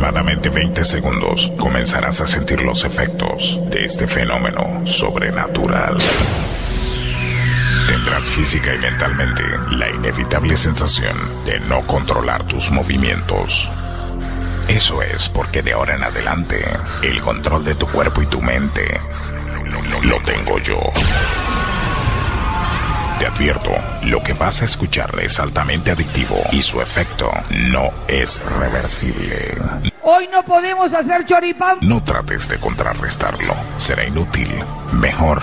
aproximadamente 20 segundos comenzarás a sentir los efectos de este fenómeno sobrenatural. Tendrás física y mentalmente la inevitable sensación de no controlar tus movimientos. Eso es porque de ahora en adelante el control de tu cuerpo y tu mente lo tengo yo. Te advierto, lo que vas a escuchar es altamente adictivo y su efecto no es reversible. Hoy no podemos hacer choripán. No trates de contrarrestarlo, será inútil. Mejor,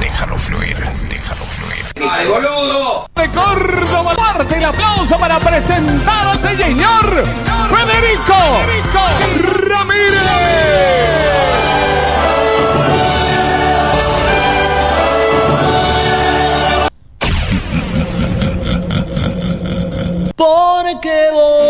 déjalo fluir, déjalo fluir. ¡Ay, boludo! de Córdoba. Parte el aplauso para presentar a ese señor Federico Ramírez. Porque vos se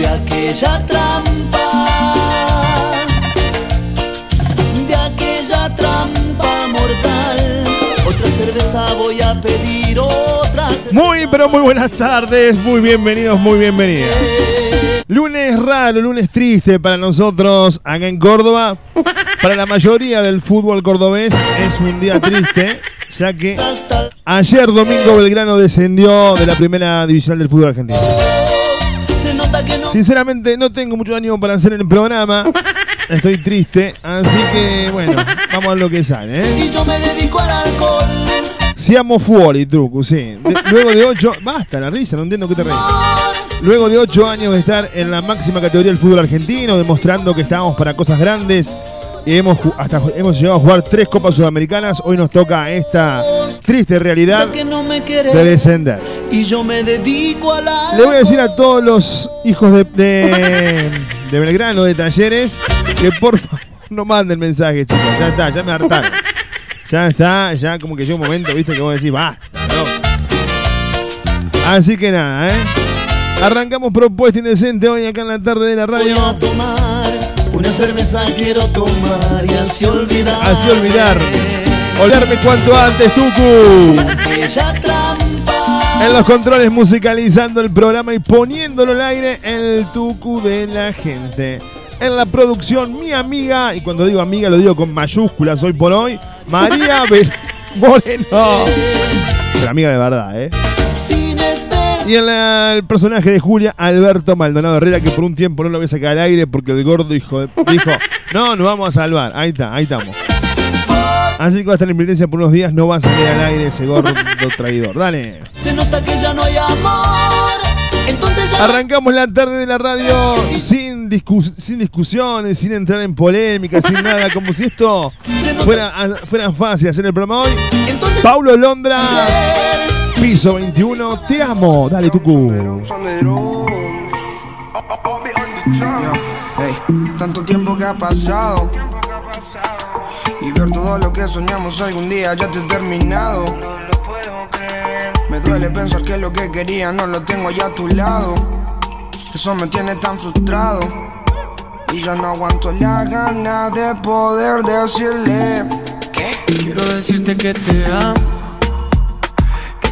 de aquella trampa, de aquella trampa mortal. Otra cerveza voy a pedir, otra cerveza. Muy, pero muy buenas tardes, muy bienvenidos, muy bienvenidas. Lunes raro, lunes triste para nosotros acá en Córdoba. Para la mayoría del fútbol cordobés es un día triste, ya que ayer domingo Belgrano descendió de la primera división del fútbol argentino. Sinceramente no tengo mucho ánimo para hacer el programa, estoy triste, así que bueno, vamos a lo que sale. ¿eh? Y yo me dedico al alcohol. Siamo fuori, truco, sí. De- luego de ocho, basta la risa, no entiendo qué te reís. Luego de ocho años de estar en la máxima categoría del fútbol argentino, demostrando que estábamos para cosas grandes, hemos, hasta hemos llegado a jugar tres Copas Sudamericanas, hoy nos toca esta triste realidad de descender. y yo me dedico al alcohol. Le voy a decir a todos los hijos de, de, de Belgrano, de Talleres, que por favor no manden mensajes, chicos. Ya está, ya me hartaron. Ya está, ya como que llega un momento, viste, que vos decís, basta, ¿no? Así que nada, ¿eh? Arrancamos propuesta indecente hoy acá en la tarde de la Voy radio. a tomar una cerveza quiero tomar y así olvidar. Así olvidar. Olvidarme cuanto antes, Tucu. En los controles musicalizando el programa y poniéndolo al aire el tucu de la gente. En la producción, mi amiga, y cuando digo amiga lo digo con mayúsculas hoy por hoy, María Moreno. Pero amiga de verdad, ¿eh? Y el personaje de Julia, Alberto Maldonado Herrera, que por un tiempo no lo voy a sacar al aire porque el gordo hijo de- dijo, no, nos vamos a salvar. Ahí está, ahí estamos. Así que va a estar en penitencia por unos días, no va a salir al aire ese gordo traidor. Dale. Se nota que ya no hay amor. Entonces ya. Arrancamos la tarde de la radio sin, discus- sin discusiones, sin entrar en polémica, sin nada, como si esto fuera, fuera fácil hacer el programa hoy. Entonces. Paulo Londra. Piso 21, te amo, dale Tucu. Hey, tanto tiempo que ha pasado y ver todo lo que soñamos algún día ya te he terminado. Me duele pensar que lo que quería no lo tengo ya a tu lado. Eso me tiene tan frustrado y ya no aguanto la gana de poder decirle que Quiero decirte que te amo.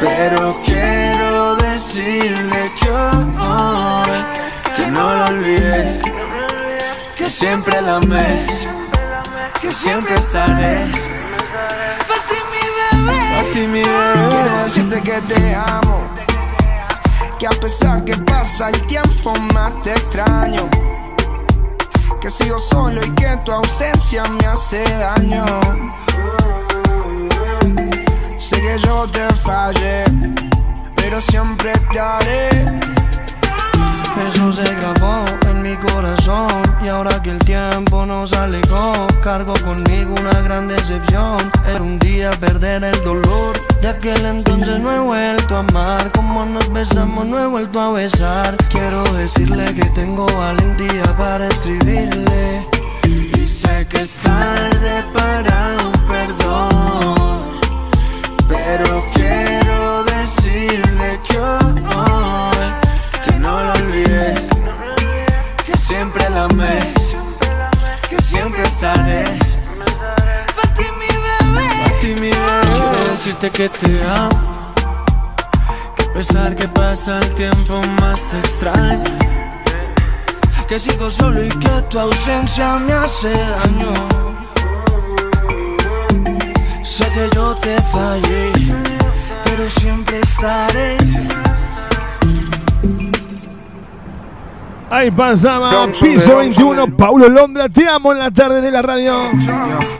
Pero quiero decirle que hoy que no lo olvidé, que siempre la amé, que siempre estaré. Para ti mi bebé, para ti mi Quiero bebé. decirte que te amo. Que a pesar que pasa el tiempo más te extraño. Que sigo solo y que tu ausencia me hace daño. Sé que yo te fallé, pero siempre te haré. Eso se grabó en mi corazón y ahora que el tiempo nos alejó, cargo conmigo una gran decepción. Era un día perder el dolor. De aquel entonces no he vuelto a amar, como nos besamos no he vuelto a besar. Quiero decirle que tengo valentía para escribirle y sé que es tarde para un perdón, pero quiero decirle que hoy que no lo olvidé, que siempre la amé, que siempre estaré. Pa' ti mi bebé, pa' ti mi bebé. Quiero decirte que te amo, que a pesar que pasa el tiempo más te extraño. Que sigo solo y que tu ausencia me hace daño. Sé que yo te fallé, pero siempre estaré. Ahí pasaba piso 21, Paulo Londra, te amo en la tarde de la radio.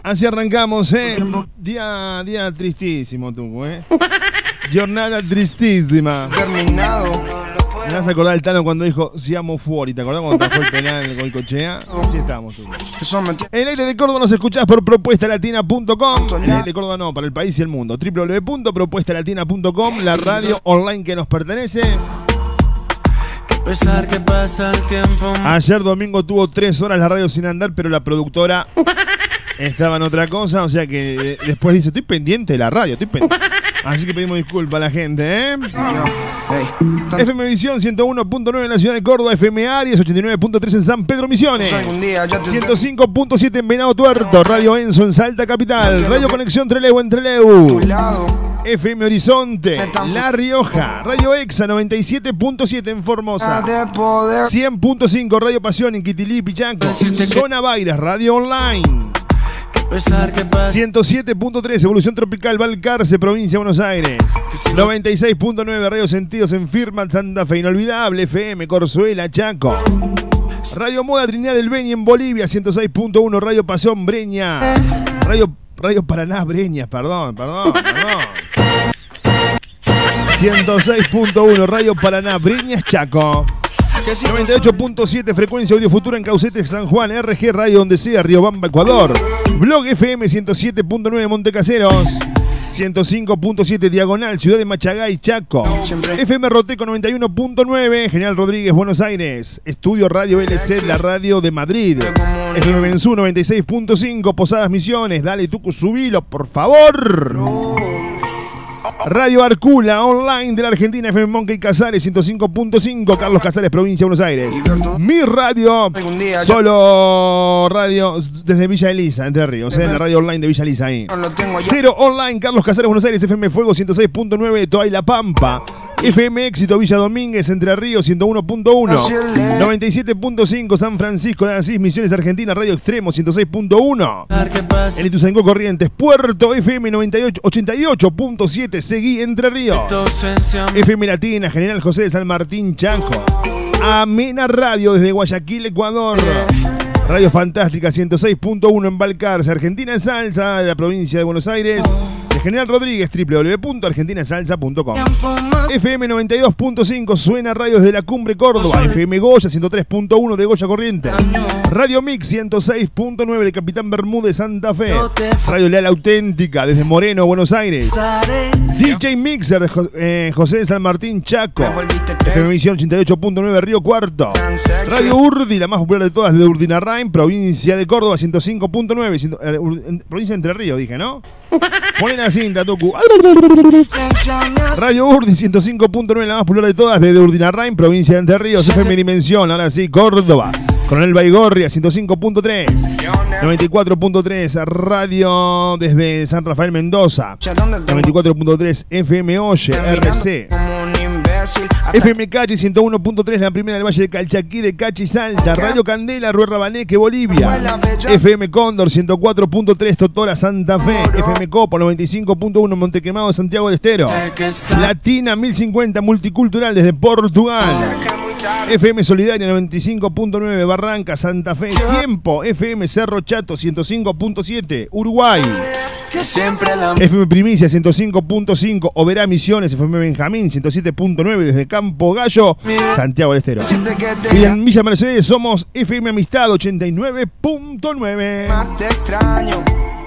Así arrancamos, ¿eh? Día, día tristísimo, tú, ¿eh? Jornada tristísima. Terminado. Me vas a acordar el Tano cuando dijo Siamo fuori. ¿Te acordás cuando trajo el penal con Cochea? Así tú. Eso me tiene En aire de Córdoba nos escuchás por propuestalatina.com. En aire de Córdoba no, para el país y el mundo. www.propuestalatina.com, la radio online que nos pertenece. A pesar que pasa el tiempo Ayer domingo tuvo tres horas la radio sin andar, pero la productora estaba en otra cosa. O sea que eh, después dice: Estoy pendiente de la radio, estoy pendiente. Así que pedimos disculpas a la gente, ¿eh? Tanto FM Visión 101.9 en la ciudad de Córdoba, FM Aries 89.3 en San Pedro Misiones. algún día ya te 105.7 en Venado Tuerto, Radio Enzo en Salta Capital, Radio Conexión Treleu en lado. FM Horizonte, La Rioja, Radio Exa 97.7 en Formosa, De poder 100.5 Radio Pasión en Quitilí, Pichaco, Zona Bairas, Radio Online, 107.3 Evolución Tropical Valcarce, Provincia de Buenos Aires, 96.9 Radio Sentidos en Firma Santa Fe, Inolvidable FM, Corzuela, Chaco. Radio Moda Trinidad del Beni en Bolivia, 106.1 Radio Pasión Breña. Radio, Radio Paraná Breña, perdón, perdón, perdón. 106.1 Radio Paraná Breñas Chaco. 98.7 frecuencia audio futura en Caucete San Juan, RG Radio donde sea, Riobamba, Ecuador. Blog FM 107.9 Montecaseros. 105.7 Diagonal, Ciudad de Machagay, Chaco. FM Roteco 91.9, General Rodríguez, Buenos Aires. Estudio Radio LC, la radio de Madrid. FM Benzú 96.5, Posadas Misiones. Dale, Tucu, subilo, por favor. Radio Arcula, online de la Argentina, FM Monkey Casares 105.5, Carlos Casares, provincia de Buenos Aires. Mi radio, solo radio desde Villa Elisa, Entre Ríos, en la radio online de Villa Elisa ahí. Cero online, Carlos Casares, Buenos Aires, FM Fuego 106.9, Toa y La Pampa. FM Éxito, Villa Domínguez, Entre Ríos 101.1. 97.5, San Francisco de Asís, Misiones Argentina, Radio Extremo 106.1. que pasa En Ituzaingó Corrientes, Puerto FM 98, 88.7, Seguí Entre Ríos. FM Latina, General José de San Martín, Chaco. Amena Radio desde Guayaquil, Ecuador. Radio Fantástica 106.1 en Balcarce, Argentina en Salsa, de la provincia de Buenos Aires. General Rodríguez, www.argentinasalsa.com. FM 92.5 suena radios de la Cumbre Córdoba. FM Goya 103.1 de Goya Corriente. Radio Mix 106.9 de Capitán Bermúdez Santa Fe. Radio Leal Auténtica desde Moreno, Buenos Aires. DJ Mixer de eh, José de San Martín Chaco. FM Visión 88.9 Río Cuarto. Radio Urdi, la más popular de todas de Urdinarrain, provincia de Córdoba 105.9. ciento- eh, provincia de Entre Ríos, dije, ¿no? Ponen la cinta, Tucu. Radio Urdi 105.9, la más popular de todas, desde Urdinarrain, provincia de Entre Ríos, FM Dimensión, ahora sí, Córdoba. Coronel Baigorria 105.3, 94.3, radio desde San Rafael Mendoza, 94.3 FM Oye, RC. FM Cachi 101.3, la primera del Valle de Calchaquí de Cachi Salta. Radio Candela, Ruer Rabaneque, Bolivia. FM Cóndor 104.3, Totora Santa Fe. FM Copo 95.1, Montequemado, Santiago del Estero. Latina 1050, Multicultural desde Portugal. FM Solidaria 95.9, Barranca, Santa Fe. Tiempo, FM Cerro Chato 105.7, Uruguay. FM Primicia 105.5, Oberá Misiones, FM Benjamín 107.9 desde Campo Gallo, Santiago del Estero. Y en Villa Mercedes somos FM Amistad 89.9.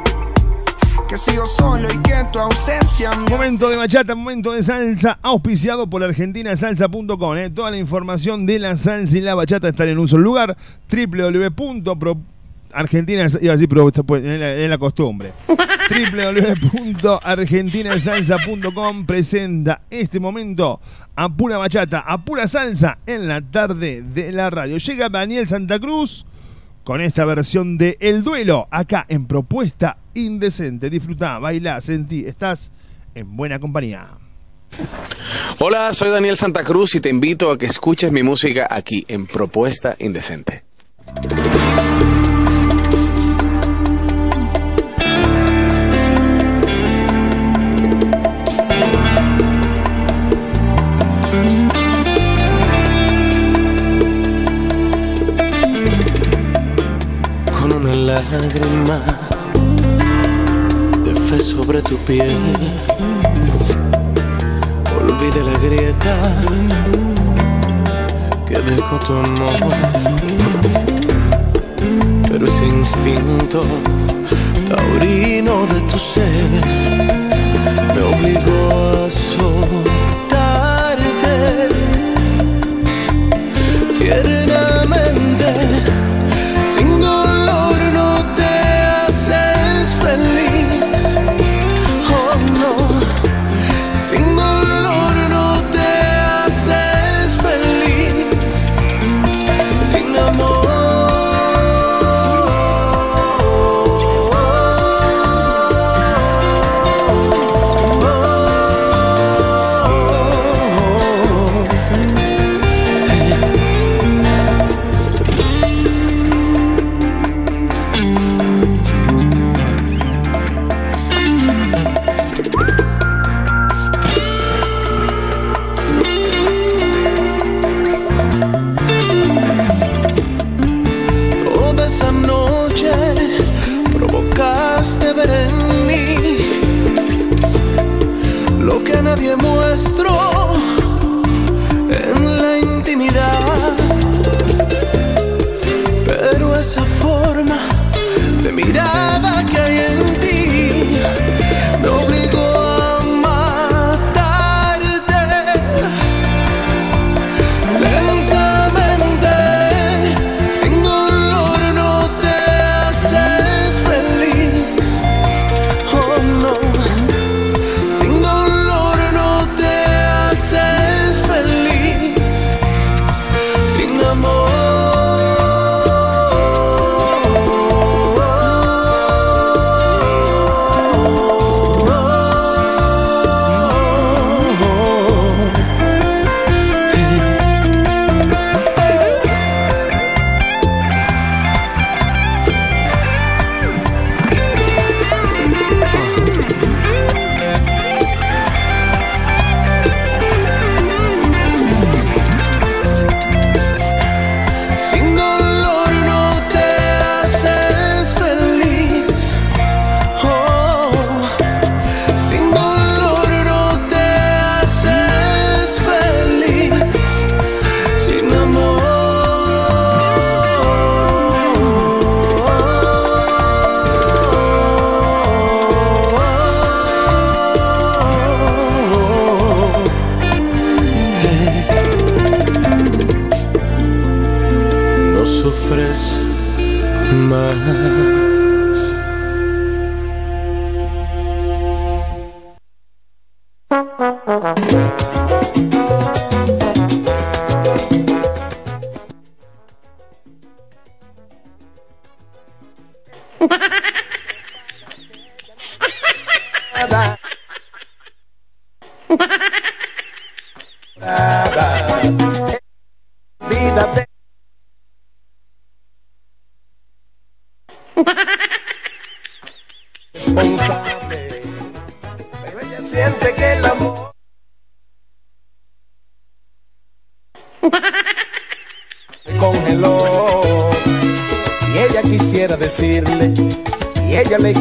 Que sigo solo y que tu ausencia me Momento de bachata, momento de salsa, auspiciado por argentinasalsa.com. ¿eh? Toda la información de la salsa y la bachata están en un solo lugar, www.argentina, iba a decir, pero esto, es la, es la costumbre. www.argentinasalsa.com presenta este momento a pura bachata, a pura salsa en la tarde de la radio. Llega Daniel Santa Cruz con esta versión de El Duelo, acá en Propuesta Indecente. Disfrutá, bailá, sentí, estás en buena compañía. Hola, soy Daniel Santa Cruz y te invito a que escuches mi música aquí en Propuesta Indecente. con una lágrima sobre tu piel. Olvide la grieta que dejó tu amor. Pero ese instinto taurino de tu ser me obligó a soltarte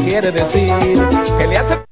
quiere decir que le hace...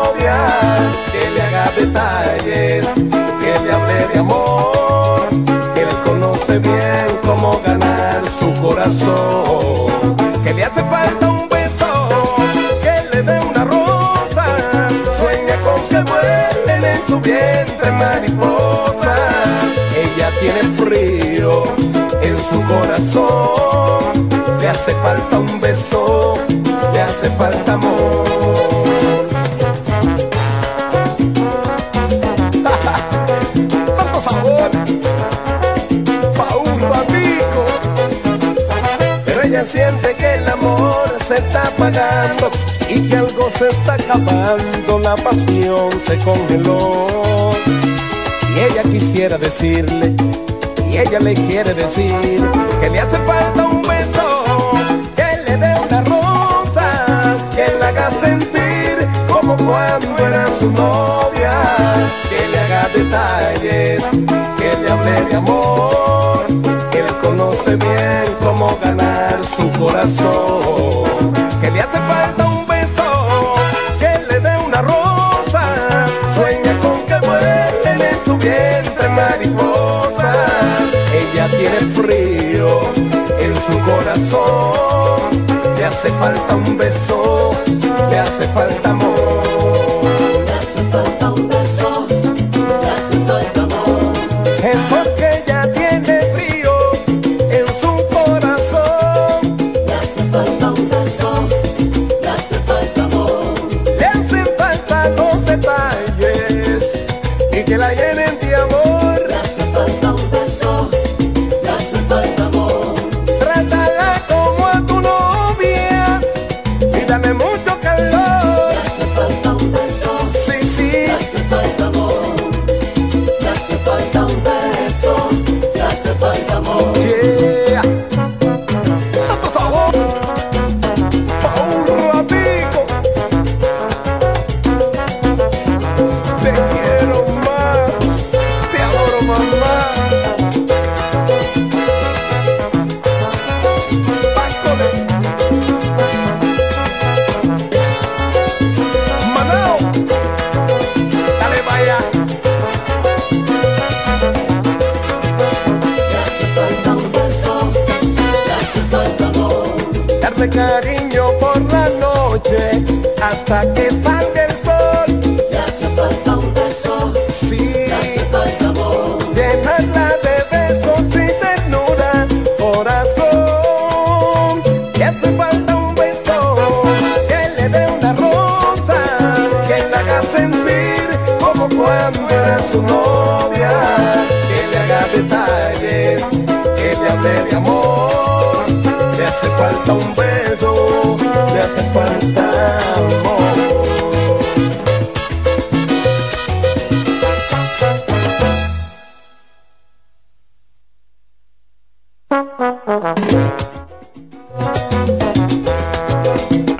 detalles, que le hable de amor, que le conoce bien cómo ganar su corazón, que le hace falta un vientre mariposa. Ella tiene frío en su corazón. Le hace falta un beso, le hace falta amor. Siente que el amor se está apagando y que algo se está acabando, la pasión se congeló. Y ella quisiera decirle, y ella le quiere decir, que le hace falta un beso, que le dé una rosa, que le haga sentir como cuando era su novia, que le haga detalles, que le hable de amor, su corazón, que le hace falta un vientre mariposa. Ella tiene frío en su corazón. Le hace falta un beso, le hace falta amor.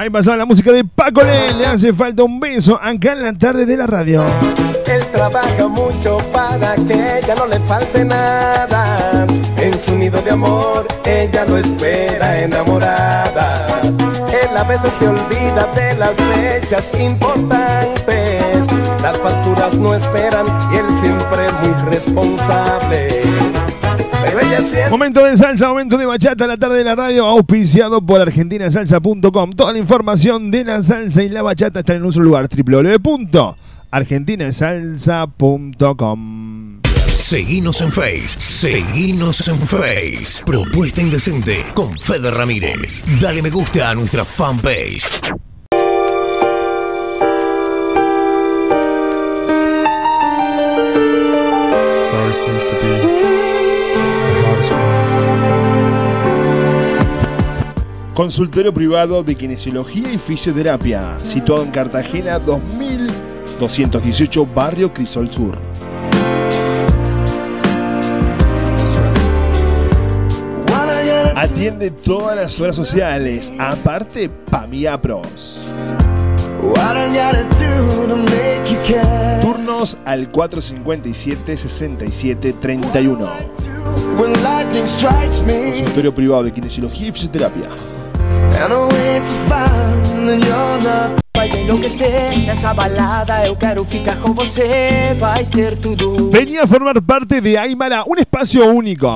Ahí pasaba la música de Paco Le, le hace falta un beso acá en la tarde de la radio. Él trabaja mucho para que ella no le falte nada. En su nido de amor, ella lo espera enamorada. Él a veces se olvida de las fechas importantes. Las facturas no esperan y él siempre es muy responsable. Momento de salsa, momento de bachata, la tarde de la radio, auspiciado por argentinasalsa.com. Toda la información de la salsa y la bachata está en un solo lugar, www.argentinasalsa.com. Seguinos en Face, seguinos en Face. Propuesta Indecente con Fede Ramírez. Dale me gusta a nuestra fanpage. Sorry seems to be. Consultorio privado de kinesiología y fisioterapia, situado en Cartagena 2218, barrio Crisol Sur. Atiende todas las horas sociales, aparte Pamia Pros. Turnos al 457-6731. Consultorio privado de kinesiología y fisioterapia. Venía a formar parte de Aymara, un espacio único,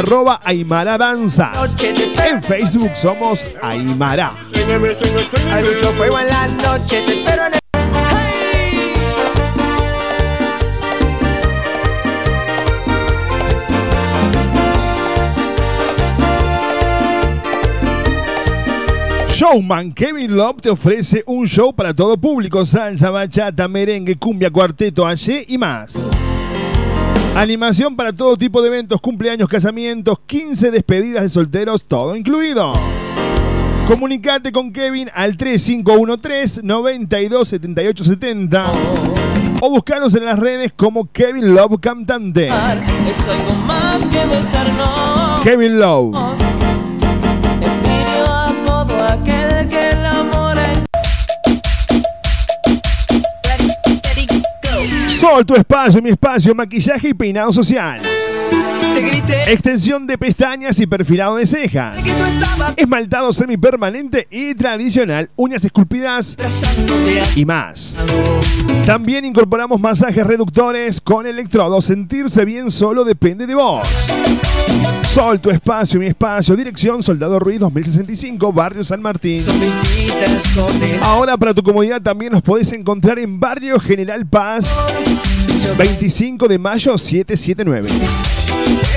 arroba Aymara Danzas. En Facebook somos Aymara. Hay mucho fuego en la noche, te espero en el. Showman Kevin Love te ofrece un show para todo público, salsa, bachata, merengue, cumbia, cuarteto, ayer y más. Animación para todo tipo de eventos, cumpleaños, casamientos, 15 despedidas de solteros, todo incluido. Comunicate con Kevin al 3513 927870 o buscanos en las redes como Kevin Love Cantante. Es algo más que besarnos. Kevin Love. A todo aquel que Sol, tu espacio, mi espacio, maquillaje y peinado social. Extensión de pestañas y perfilado de cejas. Esmaltado semipermanente y tradicional, uñas esculpidas y más. También incorporamos masajes reductores con electrodos. Sentirse bien solo depende de vos. Sol, tu espacio, mi espacio. Dirección Soldado Ruiz 2065, Barrio San Martín. Ahora para tu comodidad también nos podés encontrar en Barrio General Paz, 25 de mayo 779.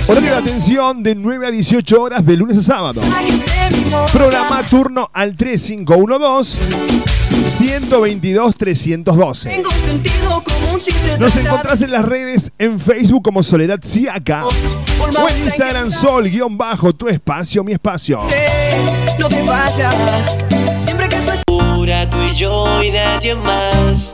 Horario de atención de 9 a 18 horas de lunes a sábado. Programa turno al 3512 122 312. Tengo un sentido común sin ser Nos encontrás en las redes en Facebook como Soledad Siaca o en Instagram Sol guion bajo tu espacio mi espacio. No te vayas. Siempre que tú y yo y nadie más.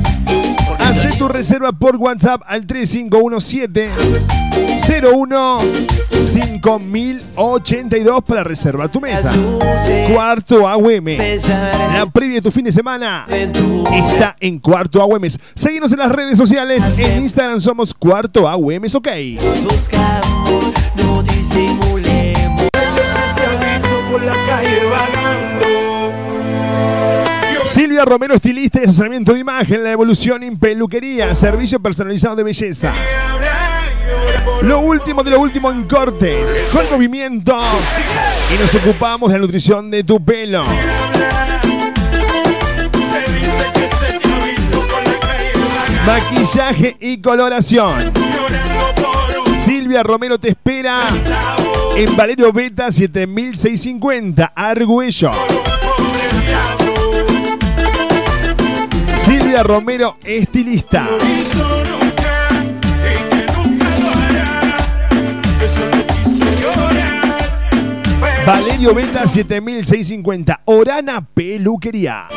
Hacé tu reserva por WhatsApp al 3517 01 5082 para reservar tu mesa. Cuarto AWM. La previa de tu fin de semana está en Cuarto AWM. Seguimos en las redes sociales. En Instagram somos Cuarto AWM. Ok. Buscamos, no disimulemos. por la calle. Silvia Romero, estilista y asesoramiento de imagen, la evolución en peluquería, servicio personalizado de belleza. Lo último de lo último en cortes, con movimiento. Y nos ocupamos de la nutrición de tu pelo. Maquillaje y coloración. Silvia Romero te espera en Valerio Beta 7650, Argüello. Romero, estilista. Valerio Beta 7650, Orana Peluquería.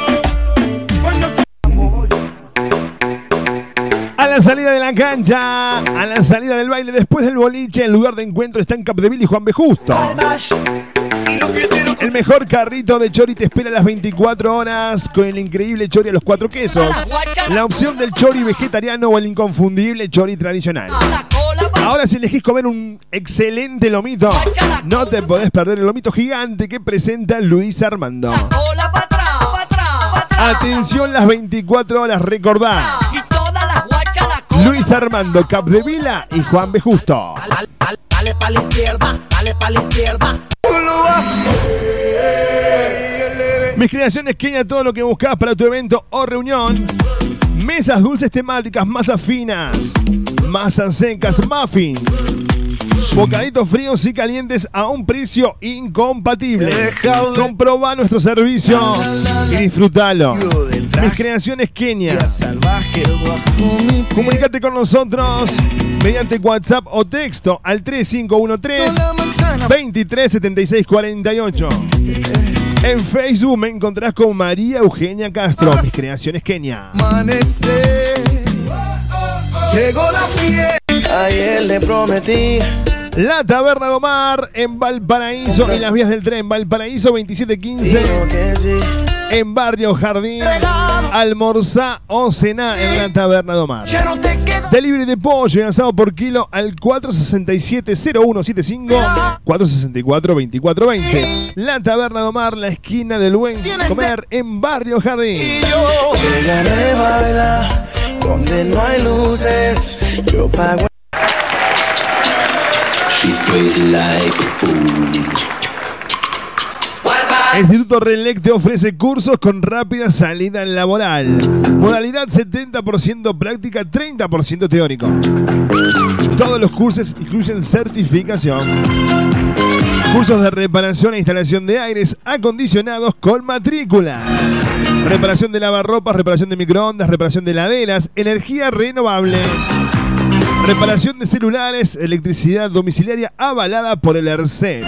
A la salida de la cancha, a la salida del baile, después del boliche, el lugar de encuentro está en Capdeville y Juan B. Justo. El mejor carrito de chori te espera a las 24 horas con el increíble chori a los cuatro quesos. La opción del chori vegetariano o el inconfundible chori tradicional. Ahora si elegís comer un excelente lomito, no te podés perder el lomito gigante que presenta Luis Armando. Atención las 24 horas, recordá. Luis Armando Capdevila y Juan B. Justo. Dale pa' la izquierda, dale pa' la izquierda. Mis creaciones Kenia, todo lo que buscas para tu evento o reunión. Mesas dulces temáticas, masas finas, masas secas, muffins. Bocaditos fríos y calientes a un precio incompatible. Comproba nuestro servicio y disfrútalo. Mis creaciones Kenia. Comunicate con nosotros mediante WhatsApp o texto al 3513 237648. En Facebook me encontrás con María Eugenia Castro, mis creaciones Kenia. Llegó la fiesta. Ayer le prometí. La Taberna de Omar en Valparaíso, en las vías del tren, Valparaíso 2715. En Barrio Jardín, almorzá o cená en la Taberna de Omar. Delivery de pollo y asado por kilo al 467-0175, 464-2420. La Taberna de Omar, la esquina del buen comer en Barrio Jardín. Llegaré baila donde no hay luces. Yo pago. She's crazy like a fool. Instituto Relec te ofrece cursos con rápida salida laboral. Modalidad 70% práctica, 30% teórico. Todos los cursos incluyen certificación. Cursos de reparación e instalación de aires acondicionados con matrícula. Reparación de lavarropas, reparación de microondas, reparación de heladeras, energía renovable. Reparación de celulares, electricidad domiciliaria avalada por el ERCEP.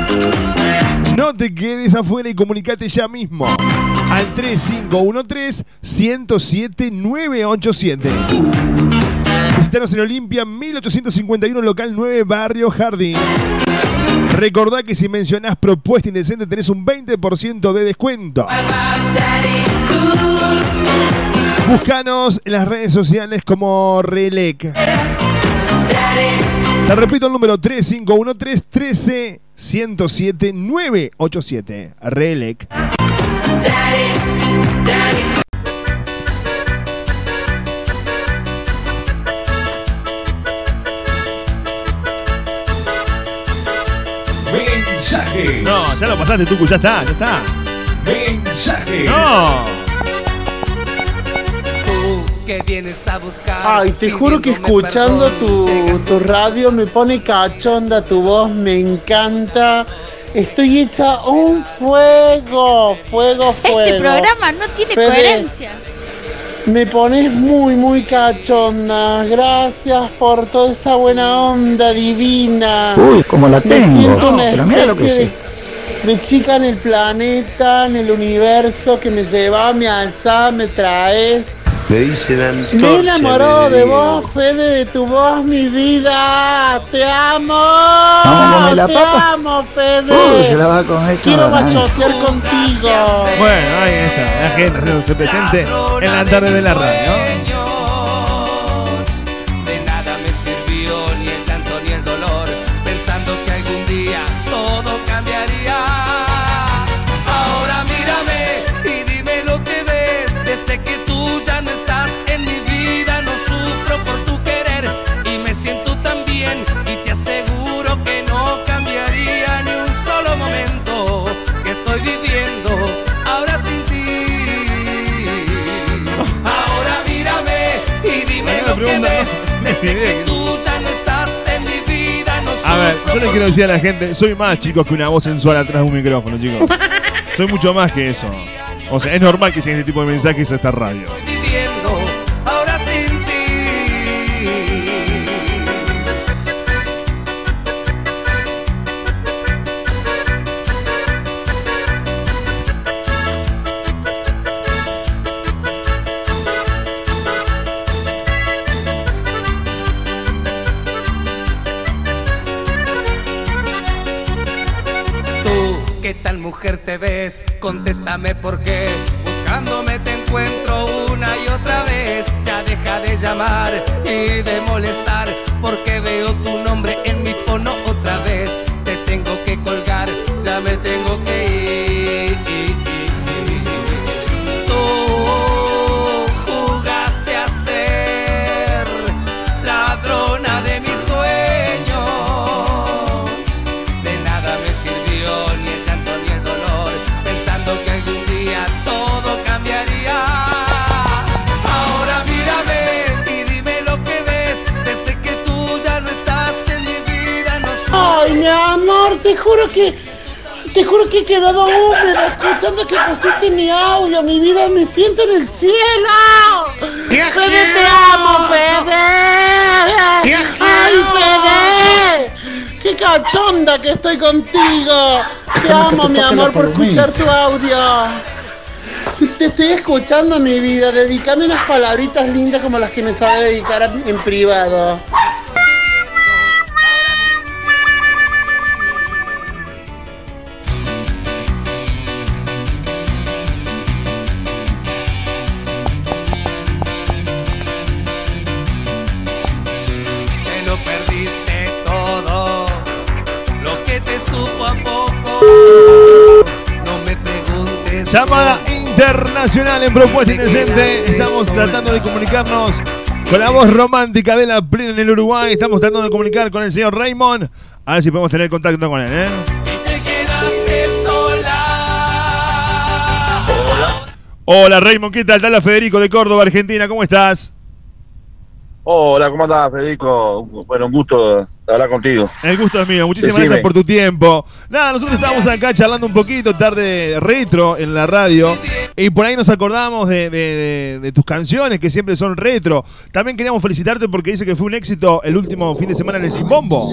No te quedes afuera y comunicate ya mismo al 3513-107-987. Visítanos en Olimpia 1851, local 9, Barrio Jardín. Recordá que si mencionás propuesta indecente tenés un 20% de descuento. Búscanos en las redes sociales como Relec. Te repito el número 3513 107 987 Relec. Mensaje. No, ya lo pasaste tú, ya está, ya está. Mensaje. No. Que vienes a buscar. Ay, te juro que escuchando perdón, tu, tu radio me pone cachonda, tu voz me encanta. Estoy hecha un fuego, fuego, fuego. Este programa no tiene Fede, coherencia. Me pones muy, muy cachonda. Gracias por toda esa buena onda divina. Uy, como la Me tengo. siento una especie de chica en el planeta, en el universo, que me lleva, me alza, me traes. Me dicen antorcha. Me enamoró de vos, Fede, de tu voz, mi vida. Te amo. Vamos a comer la Te papa. amo, Fede. Uy, se la va a comer Quiero toda, bachotear contigo. Bueno, ahí está, la gente haciéndose presente en la tarde de la radio. Que tú ya no estás en mi vida, no A ver, yo le quiero decir a la gente, soy más chicos que una voz sensual atrás de un micrófono, chicos. Soy mucho más que eso. O sea, es normal que lleguen este tipo de mensajes a esta radio. Ves? Contéstame por qué. Buscándome te encuentro una y otra vez. Ya deja de llamar y de molestar. Porque veo tu nombre en mi fono te juro que. Te juro que he quedado húmeda escuchando que pusiste mi audio, mi vida, me siento en el cielo. Fede, te amo, Fede. Ay, Fede. Qué cachonda que estoy contigo. Te amo, mi amor, por escuchar tu audio. Te estoy escuchando, mi vida. Dedícame unas palabritas lindas como las que me sabe dedicar en privado. Internacional en Propuesta Indecente. Estamos tratando de comunicarnos con la voz romántica de la plena en el Uruguay. Estamos tratando de comunicar con el señor Raymond. A ver si podemos tener contacto con él, ¿eh? Hola Raymond, ¿qué tal? Tal Federico de Córdoba, Argentina, ¿cómo estás? Hola, ¿cómo andás, Federico? Bueno, un gusto hablar contigo. El gusto es mío, muchísimas Decime. gracias por tu tiempo. Nada, nosotros estábamos acá charlando un poquito, tarde retro en la radio, y por ahí nos acordamos de, de- de- de tus canciones que siempre son retro. También queríamos felicitarte porque dice que fue un éxito el último fin de semana en el Simbombo.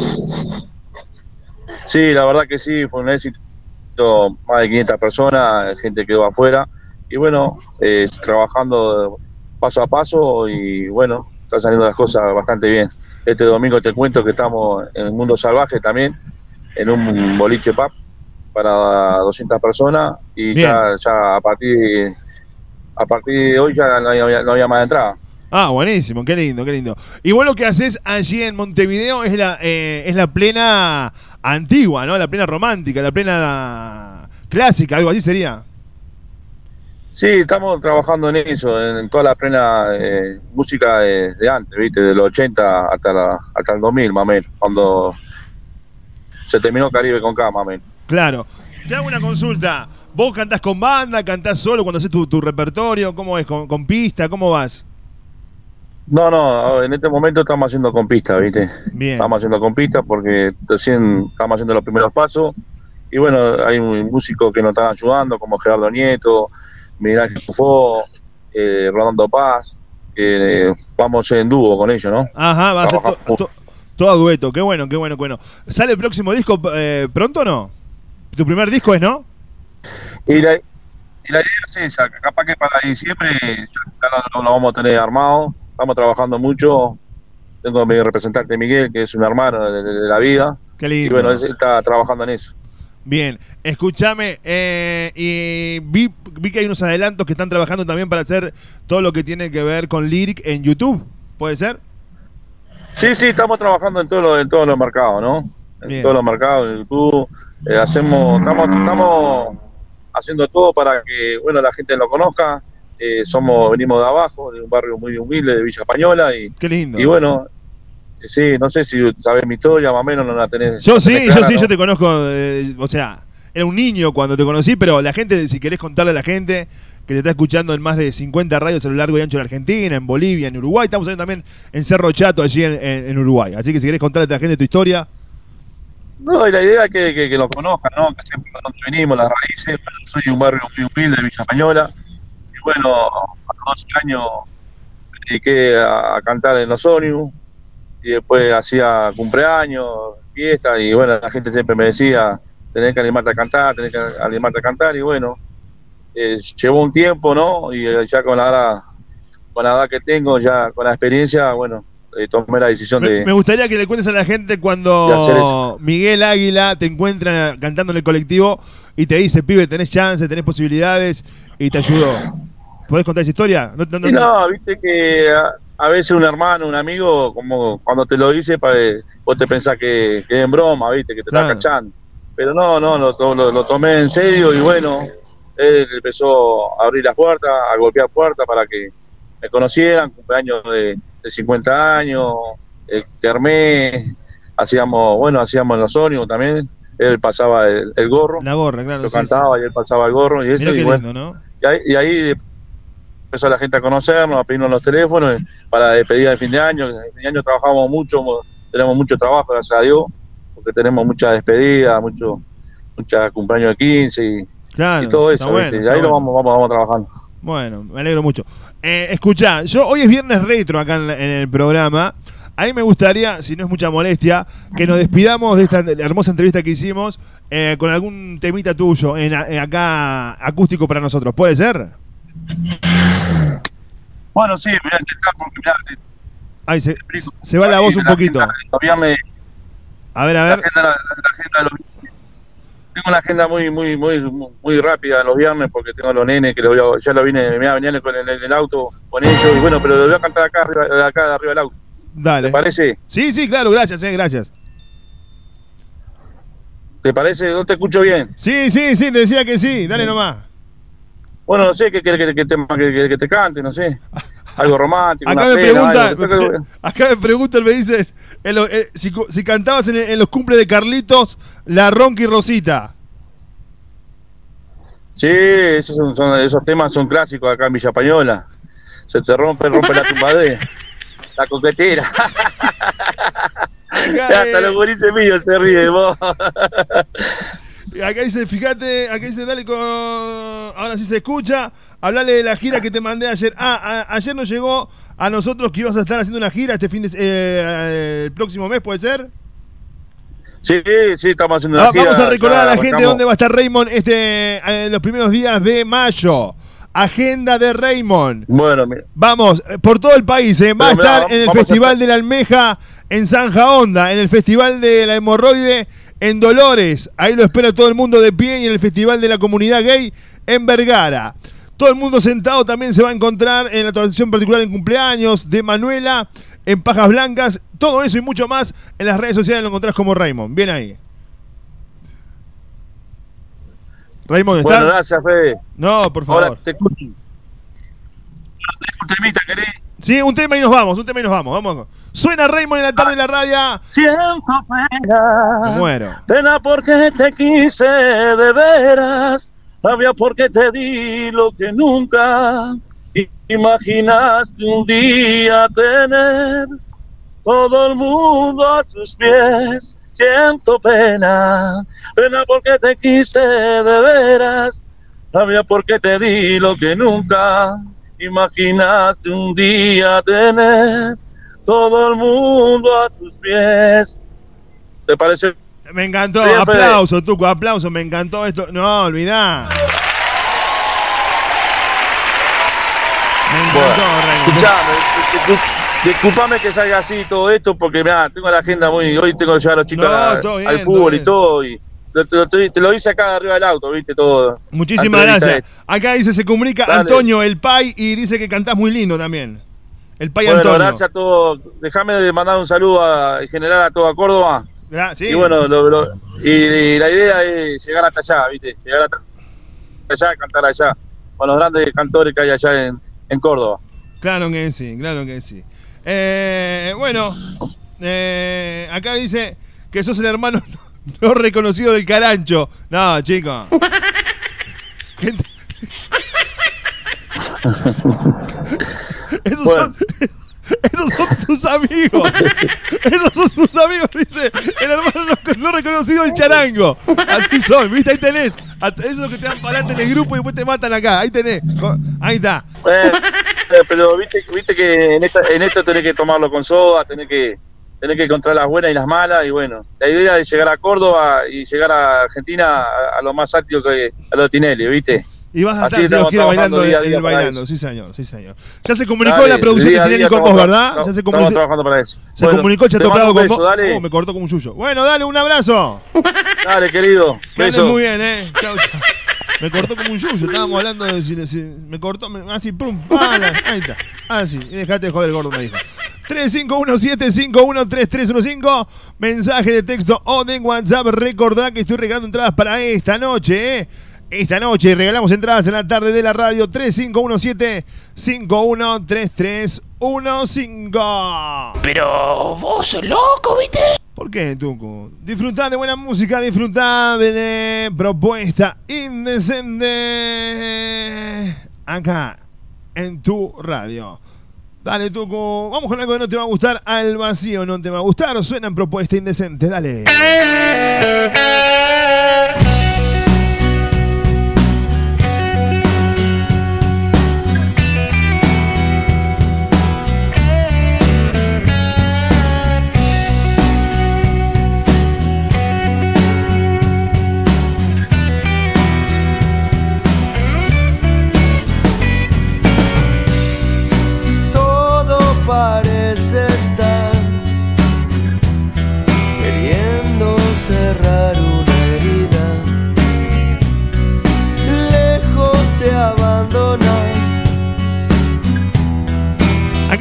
Sí, la verdad que sí, fue un éxito. Más de 500 personas, gente quedó afuera. Y bueno, eh, trabajando paso a paso y bueno, están saliendo las cosas bastante bien. Este domingo te cuento que estamos en el mundo salvaje también, en un boliche pub para 200 personas y ya, ya a partir a partir de hoy ya no había, no había más entrada. Ah, buenísimo, qué lindo, qué lindo. Y vos lo que haces allí en Montevideo es la, eh, es la plena antigua, ¿no? La plena romántica, la plena clásica, algo así sería. Sí, estamos trabajando en eso, en, en toda la plena eh, música de, de antes, ¿viste? De los 80 hasta, la, hasta el 2000, más o menos, cuando se terminó Caribe con K, menos. Claro. Te hago una consulta. ¿Vos cantás con banda, cantás solo cuando haces tu, tu repertorio? ¿Cómo es? ¿Con, con pista? ¿Cómo vas? No, no, en este momento estamos haciendo con pista, ¿viste? Bien. Estamos haciendo con pista porque recién estamos haciendo los primeros pasos. Y bueno, hay un músico que nos están ayudando, como Gerardo Nieto, Miguel Ángel Fufó, eh, Rolando Paz. eh, vamos en dúo con ellos, ¿no? Ajá, va a ser to- to- todo a dueto. Qué bueno, qué bueno, qué bueno. ¿Sale el próximo disco eh, pronto o no? ¿Tu primer disco es, no? Y la, Y la idea es esa, que capaz que para diciembre ya, lo, lo vamos a tener armado, estamos trabajando mucho, tengo a mi representante Miguel, que es un hermano de, de- de la vida, Qué y lindo. bueno, él está trabajando en eso. Bien, escúchame, eh, y vi, vi que hay unos adelantos que están trabajando también para hacer todo lo que tiene que ver con Lyric en YouTube, ¿puede ser? Sí, sí, estamos trabajando en, todo lo- en todos los mercados, ¿no? En Bien. todos los mercados, en YouTube, eh, hacemos, estamos, estamos haciendo todo para que, bueno, la gente lo conozca. Eh, somos, venimos de abajo, de un barrio muy humilde de Villa Española y, Qué lindo. y bueno, sí, no sé si sabes mi historia, más o menos no la tenés. Yo sí, tenés yo sí, ¿no? yo te conozco, eh, o sea, era un niño cuando te conocí, pero la gente, si querés contarle a la gente que te está escuchando en más de 50 radios a lo largo y ancho de la Argentina, en Bolivia, en Uruguay, estamos también en Cerro Chato, allí en, en- en Uruguay. Así que si querés contarle a la gente tu historia, No, y la idea es que, que, que nos conozcan, ¿no? Que sepan de dónde venimos, las raíces. Bueno, soy de un barrio muy humilde de Villa Española. Y bueno, a los 12 años me dediqué a, a cantar en los ómnibus. Y después hacía cumpleaños, fiestas. Y bueno, la gente siempre me decía, tenés que animarte a cantar, tenés que animarte a cantar. Y bueno, eh, llevó un tiempo, ¿no? Y eh, ya con la edad, con la edad que tengo, ya con la experiencia, bueno, eh, tomé la decisión me, de... me gustaría que le cuentes a la gente cuando. Miguel Águila te encuentra cantando en el colectivo y te dice, pibe, tenés chance, tenés posibilidades y te ayudó. ¿Podés contar esa historia? No, no, no- no, viste que a, veces un hermano, un amigo, como cuando te lo dice, pa- vos te pensás que, que es en broma, viste, que te Claro. está cachando. Pero no, no, lo, to- lo, lo tomé en serio y bueno, él empezó a abrir las puertas, a golpear puertas para que me conocieran, cumpleaños de, de 50 años, el Kermés, hacíamos, bueno, hacíamos los ómnibus también, él pasaba el, el gorro, La gorra, claro. yo sí, cantaba y él pasaba el gorro y eso, Mirá y qué bueno, lindo, ¿no? y ahí, y ahí empezó la gente a conocernos, a pedirnos los teléfonos para despedida de fin de año. En fin de año trabajamos mucho, mo- tenemos mucho trabajo, gracias a Dios, porque tenemos mucha despedida, mucho, mucha cumpleaños de 15 y, Claro, y todo eso. bueno. Y ahí lo vamos, vamos, vamos trabajando. Bueno, me alegro mucho. Eh, escuchá, yo hoy es viernes retro acá en, la- en el programa. A mí me gustaría, si no es mucha molestia, que nos despidamos de esta hermosa entrevista que hicimos eh, con algún temita tuyo en, en acá acústico para nosotros. ¿Puede ser? Bueno, sí, voy a intentar porque mirá, te- Ay, se, se va la voz un la poquito. agenda viernes- A ver, a la ver. agenda, la, agenda de los. Tengo una agenda muy, muy, muy, muy, rápida los viernes porque tengo a los nenes que lo voy a- ya lo vine, me voy a venir con el, el auto con ellos y bueno, pero lo voy a cantar acá, arriba, acá, de arriba del auto. Dale. ¿Te parece? Sí, sí, claro, gracias, eh, gracias. ¿Te parece? No te escucho bien. Sí, sí, sí, te decía que sí, dale nomás. Bueno, no sé qué quieres que, que, te- que- que- que te cante, no sé. Algo romántico. Acá una me pena, pregunta, algo. me acá me preguntan, me dicen, en lo- eh, si, cantabas en, en los cumples de Carlitos, La Ronca y Rosita. Sí, esos, son, son- esos temas son clásicos acá en Villa Española. Se te rompe, rompe la tumbadera. La coquetera. Hasta los gurises míos se ríen vos. Acá dice, fíjate, acá dice, dale con... Ahora sí se escucha, hablale de la gira que te mandé ayer. Ah, a- ayer nos llegó a nosotros que ibas a estar haciendo una gira este fin de... eh, el próximo mes, ¿puede ser? Sí, sí, estamos haciendo una Ah, gira, vamos a recordar a la gente dónde va a estar Raymond este, en los primeros días de mayo. Agenda de Raymond. Bueno, mira. Vamos, eh, por todo el país. eh. Va a estar en el a Festival de la Almeja en Zanja Honda, en el Festival de la Hemorroide en Dolores. Ahí lo espera todo el mundo de pie y en el Festival de la Comunidad Gay en Vergara. Todo el mundo sentado también se va a encontrar en la tradición particular en cumpleaños de Manuela, en Pajas Blancas. Todo eso y mucho más en las redes sociales lo encontrás como Raymond. Bien ahí. Raymond, ¿estás? Bueno, gracias, Fede. No, por favor. Ahora te escucho. Te dejo un temita, ¿querés? Sí, un tema y nos vamos, un tema y nos vamos. vamos. Suena Raymond en la tarde de la radio. Siento pena. Me muero. Pena porque te quise de veras, rabia porque te di lo que nunca imaginaste un día tener. Todo el mundo a tus pies, siento pena, pena porque te quise de veras, rabia porque te di lo que nunca Imaginaste un día tener todo el mundo a tus pies. ¿Te parece? Me encantó. Aplauso, Tuco, aplauso. Me encantó esto. No, olvidá. Me encantó, bueno, escuchame, disculpame que salga así todo esto porque mirá, tengo la agenda muy. Hoy tengo que llevar a los chicos no, al fútbol y todo. Y, te, lo, te- te lo hice acá arriba del auto, viste todo. Muchísimas gracias. Acá dice, se comunica Dale. Antonio, el Pai, y dice que cantás muy lindo también. El Pai Bueno, Antonio. gracias a todos. Déjame de mandar un saludo a, en general a toda Córdoba. Sí. Y bueno, lo- lo- y, y la idea es llegar hasta allá, ¿viste? Llegar hasta allá, cantar allá, con los grandes cantores que hay allá en, en Córdoba. Claro que sí, claro que sí. Eh, bueno, eh, acá dice que sos el hermano no, no reconocido del carancho. No, chico. Gente- Esos, son, esos son tus amigos. Esos son tus amigos, dice el hermano no, no reconocido del charango. Así son, ¿viste? Ahí tenés. A- Eso es lo que te dan para adelante en el grupo y después te matan acá. Ahí tenés. Ahí está. Eh, eh, pero viste, viste que en, esta, en esto tenés que tomarlo con soda, tenés que, tenés que encontrar las buenas y las malas. Y bueno, la idea es llegar a Córdoba y llegar a Argentina a, a lo más alto que a lo de Tinelli, ¿viste? Y vas a Así estar, si quiere, trabajando bailando, día día el bailando. Sí, señor, sí, señor. Ya se comunicó Dale, la producción día de Tinelli con vos, ¿verdad? Ya se comunicó, trabajando para eso. se Bueno, comunicó el Chato Prado con vos. Oh, me cortó como un yuyo. Bueno, dale, un abrazo. dale, querido. Que andes muy bien, ¿eh? Chau, chau. Me cortó como un yuyo. Estábamos hablando de si, si- me cortó, me- así, pum, pala, ahí está. Así, y dejate de joder, gordo, me dijo. 351-751-3315. Mensaje de texto o de WhatsApp. Recordá que estoy regalando entradas para esta noche, ¿eh? Esta noche regalamos entradas en la tarde de la radio 3517-513315. Pero vos sos loco, ¿viste? ¿Por qué, Tucu? Disfrutá de buena música, disfrutá de propuesta indecente acá en tu radio. Dale, Tucu. Vamos con algo que no te va a gustar. Al vacío no te va a gustar. Suena en propuesta indecente. Dale.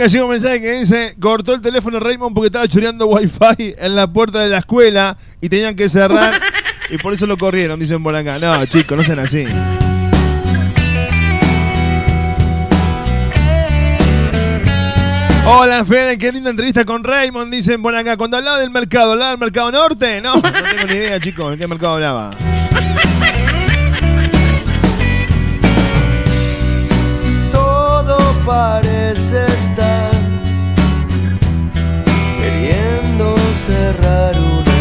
Acá llega un mensaje que dice, cortó el teléfono Raymond porque estaba choreando wifi en la puerta de la escuela y tenían que cerrar y por eso lo corrieron, dicen por acá. No, chicos, no sean así. Hola Fede, qué linda entrevista con Raymond, dicen por acá. Cuando hablaba del mercado, ¿hablaba del mercado norte? No, no tengo ni idea, chicos, ¿de qué mercado hablaba? Todo parece cerrar una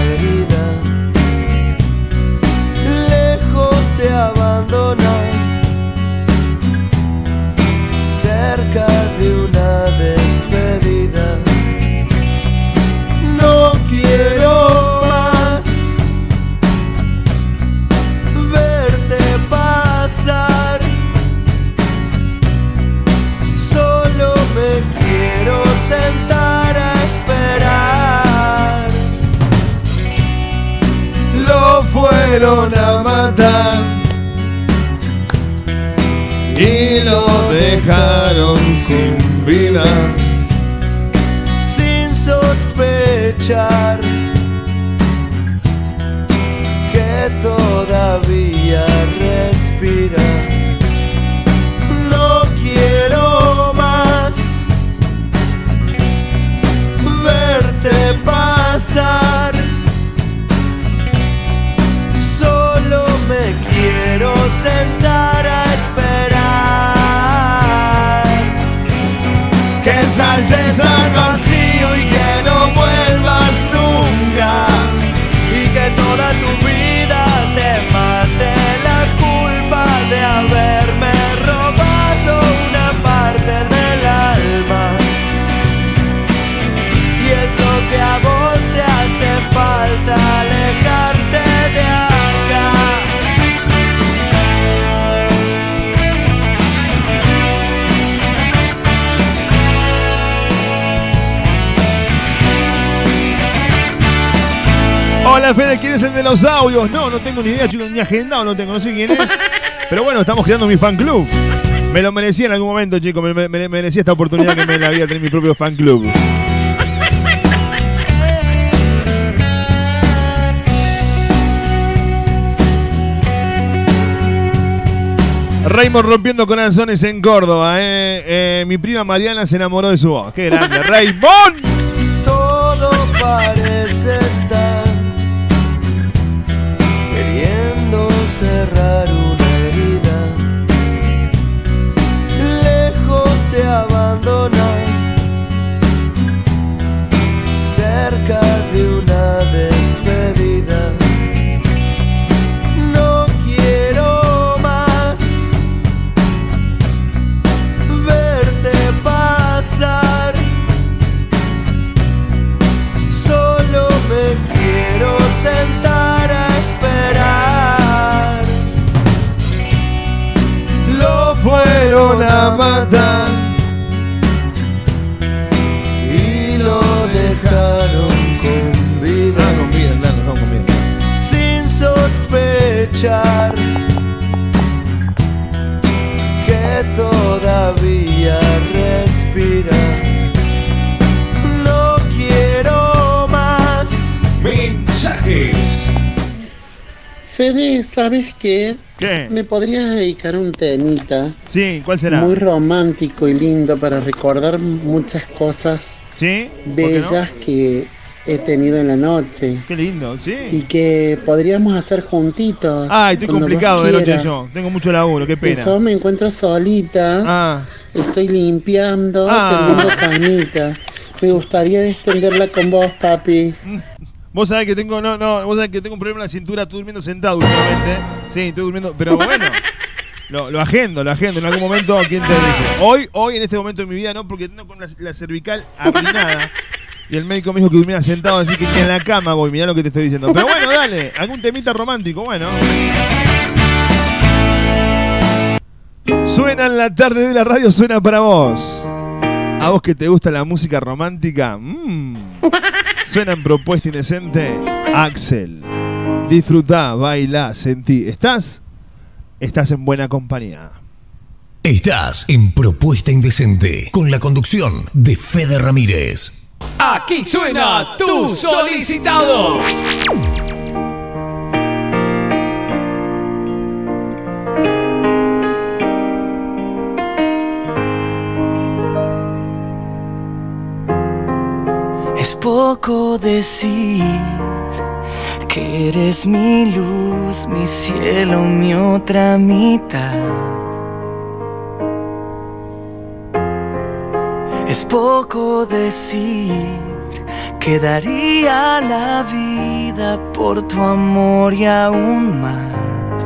fueron a matar y lo dejaron sin vida, sin sospechar que todavía respira. Quiero sentar Hola Fede, ¿quién es el de los audios? No, no tengo ni idea, chicos, ni agendado no tengo, no sé quién es. Pero bueno, estamos creando mi fan club. Me lo merecía en algún momento, chicos, me, me- me merecía esta oportunidad que me la había tener mi propio fan club. Raymond rompiendo corazones en Córdoba. eh. Eh, mi prima Mariana se enamoró de su voz. ¡Qué grande, Raymond! Todo parece estar que todavía respira. No quiero más mensajes. Fede, ¿sabes qué? ¿Qué? ¿Me podrías dedicar un temita? Sí, ¿cuál será? Muy romántico y lindo para recordar muchas cosas ¿Sí? bellas que he tenido en la noche. Qué lindo, sí. Y que podríamos hacer juntitos. Ay, estoy complicado de noche yo. Tengo mucho laburo, qué pena. Eso me encuentro solita. Ah. Estoy limpiando, Ah. tendiendo camita. Me gustaría extenderla con vos, papi. Vos sabés que tengo, no, no, vos sabés que tengo un problema en la cintura, estoy durmiendo sentado últimamente. Sí, estoy durmiendo, pero bueno. Lo, lo agendo, lo agendo en algún momento, ¿quién te dice? Hoy, hoy en este momento de mi vida no, porque tengo con la, la cervical apinada. Y el médico me dijo que durmiera sentado, así que en la cama voy, mirá lo que te estoy diciendo. Pero bueno, dale, algún temita romántico, bueno. Suena en la tarde de la radio, suena para vos. A vos que te gusta la música romántica, mmm. Suena en Propuesta Indecente, Axel. Disfrutá, baila, sentí. ¿Estás? Estás en buena compañía. Estás en Propuesta Indecente con la conducción de Fede Ramírez. Aquí suena tu solicitado. Es poco decir que eres mi luz, mi cielo, mi otra mitad. Es poco decir que daría la vida por tu amor y aún más.